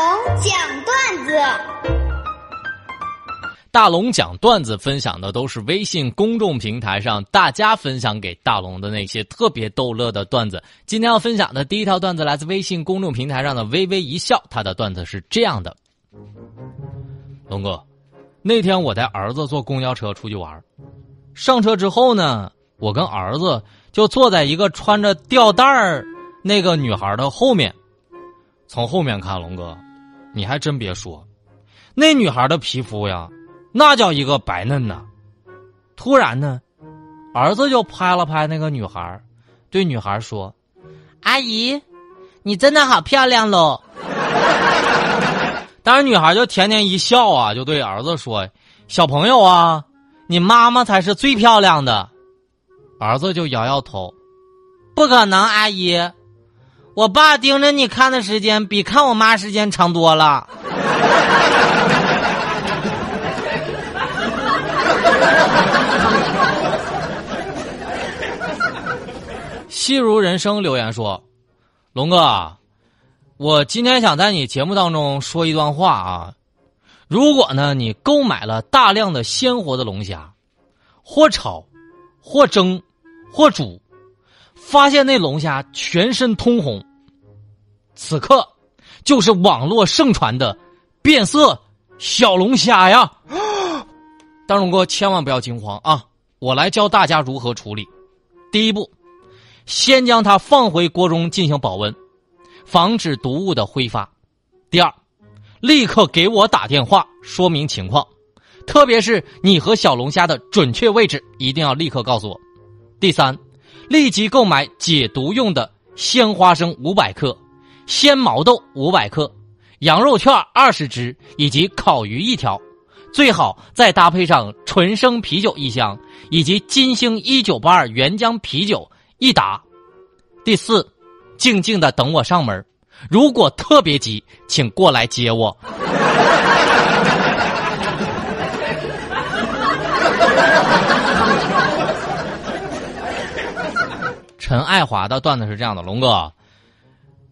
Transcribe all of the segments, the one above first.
龙讲段子，大龙讲段子分享的都是微信公众平台上大家分享给大龙的那些特别逗乐的段子。今天要分享的第一条段子来自微信公众平台上的微微一笑，他的段子是这样的：龙哥，那天我带儿子坐公交车出去玩，上车之后呢，我跟儿子就坐在一个穿着吊带儿那个女孩的后面。从后面看，龙哥，你还真别说，那女孩的皮肤呀，那叫一个白嫩呐。突然呢，儿子就拍了拍那个女孩，对女孩说：“阿姨，你真的好漂亮喽。”当然，女孩就甜甜一笑啊，就对儿子说：“小朋友啊，你妈妈才是最漂亮的。”儿子就摇摇头：“不可能，阿姨。”我爸盯着你看的时间比看我妈时间长多了。戏如人生留言说：“龙哥，我今天想在你节目当中说一段话啊。如果呢，你购买了大量的鲜活的龙虾，或炒，或蒸，或煮，发现那龙虾全身通红。”此刻，就是网络盛传的变色小龙虾呀！大龙哥千万不要惊慌啊！我来教大家如何处理。第一步，先将它放回锅中进行保温，防止毒物的挥发。第二，立刻给我打电话说明情况，特别是你和小龙虾的准确位置，一定要立刻告诉我。第三，立即购买解毒用的鲜花生五百克。鲜毛豆五百克，羊肉串二十只，以及烤鱼一条，最好再搭配上纯生啤酒一箱，以及金星一九八二原浆啤酒一打。第四，静静的等我上门，如果特别急，请过来接我。陈爱华的段子是这样的，龙哥。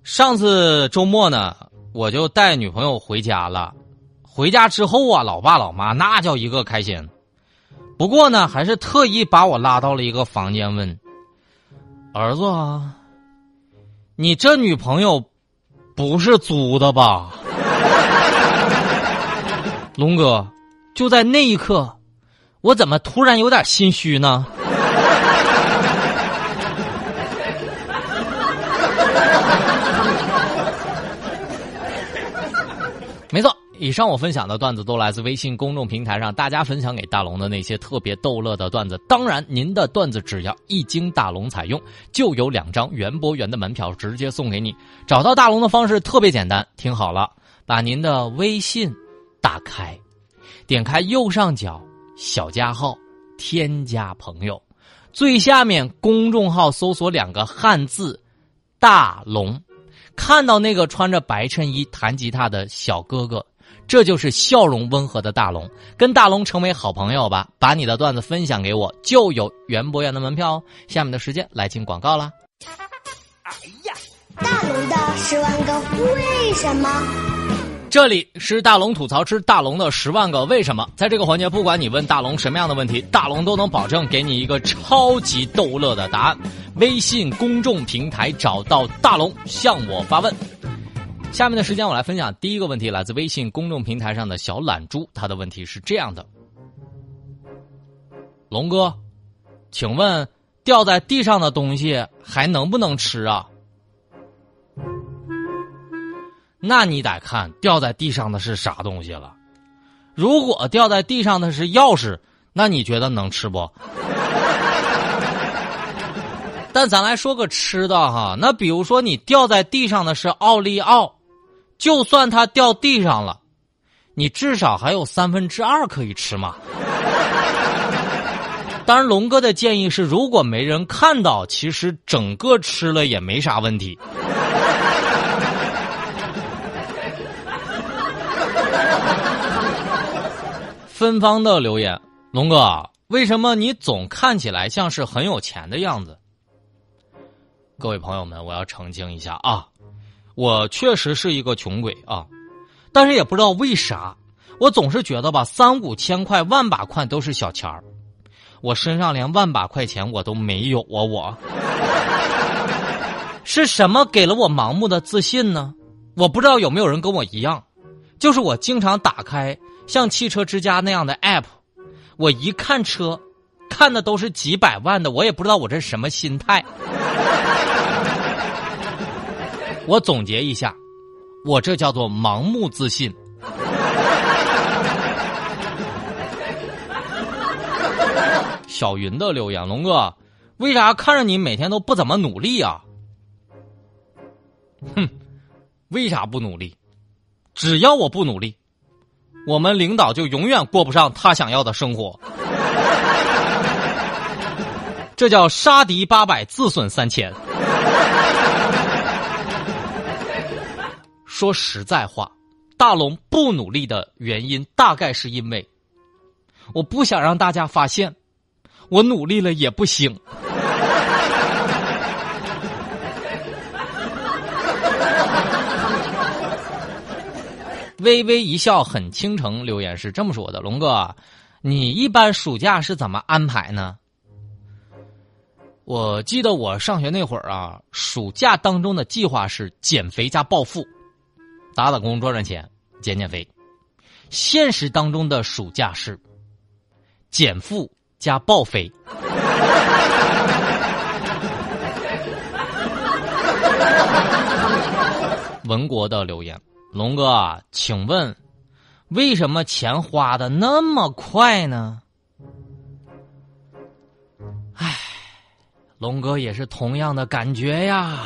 上次周末呢，我就带女朋友回家了。回家之后啊，老爸老妈那叫一个开心。不过呢，还是特意把我拉到了一个房间，问：“儿子，啊，你这女朋友不是租的吧？”龙哥，就在那一刻，我怎么突然有点心虚呢？没错，以上我分享的段子都来自微信公众平台上大家分享给大龙的那些特别逗乐的段子。当然，您的段子只要一经大龙采用，就有两张园博园的门票直接送给你。找到大龙的方式特别简单，听好了，把您的微信打开，点开右上角小加号，添加朋友，最下面公众号搜索两个汉字“大龙”。看到那个穿着白衬衣弹吉他的小哥哥，这就是笑容温和的大龙。跟大龙成为好朋友吧，把你的段子分享给我，就有园博园的门票哦。下面的时间来进广告啦。哎呀，大龙的十万个为什么？这里是大龙吐槽之大龙的十万个为什么，在这个环节，不管你问大龙什么样的问题，大龙都能保证给你一个超级逗乐的答案。微信公众平台找到大龙，向我发问。下面的时间，我来分享第一个问题，来自微信公众平台上的小懒猪，他的问题是这样的：龙哥，请问掉在地上的东西还能不能吃啊？那你得看掉在地上的是啥东西了。如果掉在地上的是钥匙，那你觉得能吃不？但咱来说个吃的哈，那比如说你掉在地上的是奥利奥，就算它掉地上了，你至少还有三分之二可以吃嘛。当然，龙哥的建议是，如果没人看到，其实整个吃了也没啥问题。芬芳的留言，龙哥，为什么你总看起来像是很有钱的样子？各位朋友们，我要澄清一下啊，我确实是一个穷鬼啊，但是也不知道为啥，我总是觉得吧，三五千块、万把块都是小钱儿，我身上连万把块钱我都没有啊！我 是什么给了我盲目的自信呢？我不知道有没有人跟我一样，就是我经常打开像汽车之家那样的 app，我一看车，看的都是几百万的，我也不知道我这是什么心态。我总结一下，我这叫做盲目自信。小云的留言，龙哥，为啥看着你每天都不怎么努力啊？哼。为啥不努力？只要我不努力，我们领导就永远过不上他想要的生活。这叫杀敌八百，自损三千。说实在话，大龙不努力的原因，大概是因为我不想让大家发现我努力了也不行。微微一笑很倾城，留言是这么说的：“龙哥，你一般暑假是怎么安排呢？”我记得我上学那会儿啊，暑假当中的计划是减肥加暴富，打打工赚赚钱，减减肥。现实当中的暑假是减负加暴肥。文国的留言。龙哥，请问，为什么钱花的那么快呢？唉，龙哥也是同样的感觉呀。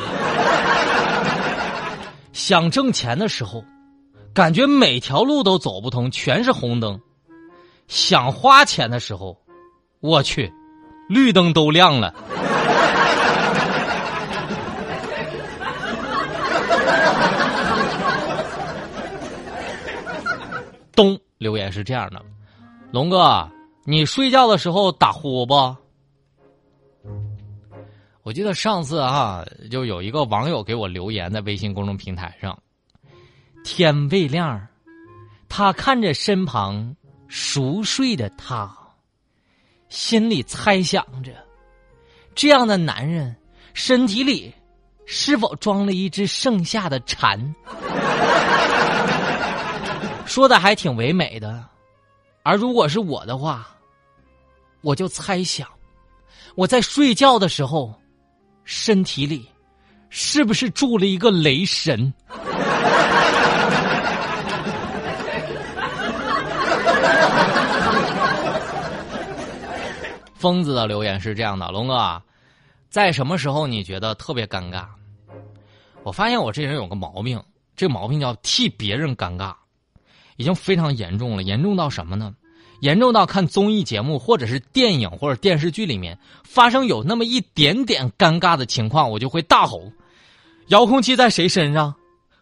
想挣钱的时候，感觉每条路都走不通，全是红灯；想花钱的时候，我去，绿灯都亮了。东留言是这样的：龙哥，你睡觉的时候打呼不？我记得上次啊，就有一个网友给我留言在微信公众平台上，天未亮，他看着身旁熟睡的他，心里猜想着，这样的男人身体里是否装了一只剩下的蝉？说的还挺唯美的，而如果是我的话，我就猜想，我在睡觉的时候，身体里是不是住了一个雷神？疯子的留言是这样的：龙哥，在什么时候你觉得特别尴尬？我发现我这人有个毛病，这毛病叫替别人尴尬。已经非常严重了，严重到什么呢？严重到看综艺节目或者是电影或者电视剧里面发生有那么一点点尴尬的情况，我就会大吼：“遥控器在谁身上？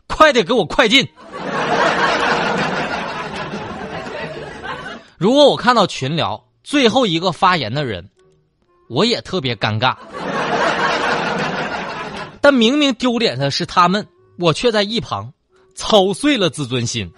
快点给我快进！” 如果我看到群聊最后一个发言的人，我也特别尴尬。但明明丢脸的是他们，我却在一旁操碎了自尊心。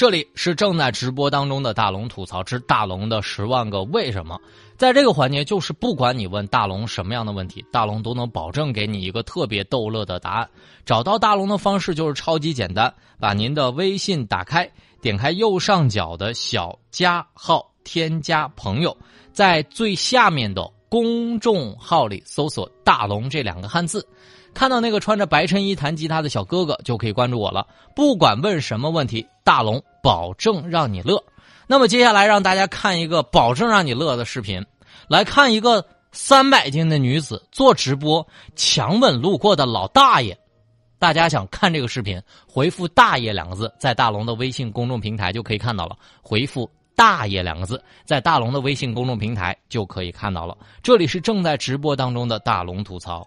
这里是正在直播当中的大龙吐槽之大龙的十万个为什么，在这个环节，就是不管你问大龙什么样的问题，大龙都能保证给你一个特别逗乐的答案。找到大龙的方式就是超级简单，把您的微信打开，点开右上角的小加号，添加朋友，在最下面的公众号里搜索“大龙”这两个汉字。看到那个穿着白衬衣弹吉他的小哥哥，就可以关注我了。不管问什么问题，大龙保证让你乐。那么接下来让大家看一个保证让你乐的视频，来看一个三百斤的女子做直播强吻路过的老大爷。大家想看这个视频，回复“大爷”两个字，在大龙的微信公众平台就可以看到了。回复“大爷”两个字，在大龙的微信公众平台就可以看到了。这里是正在直播当中的大龙吐槽。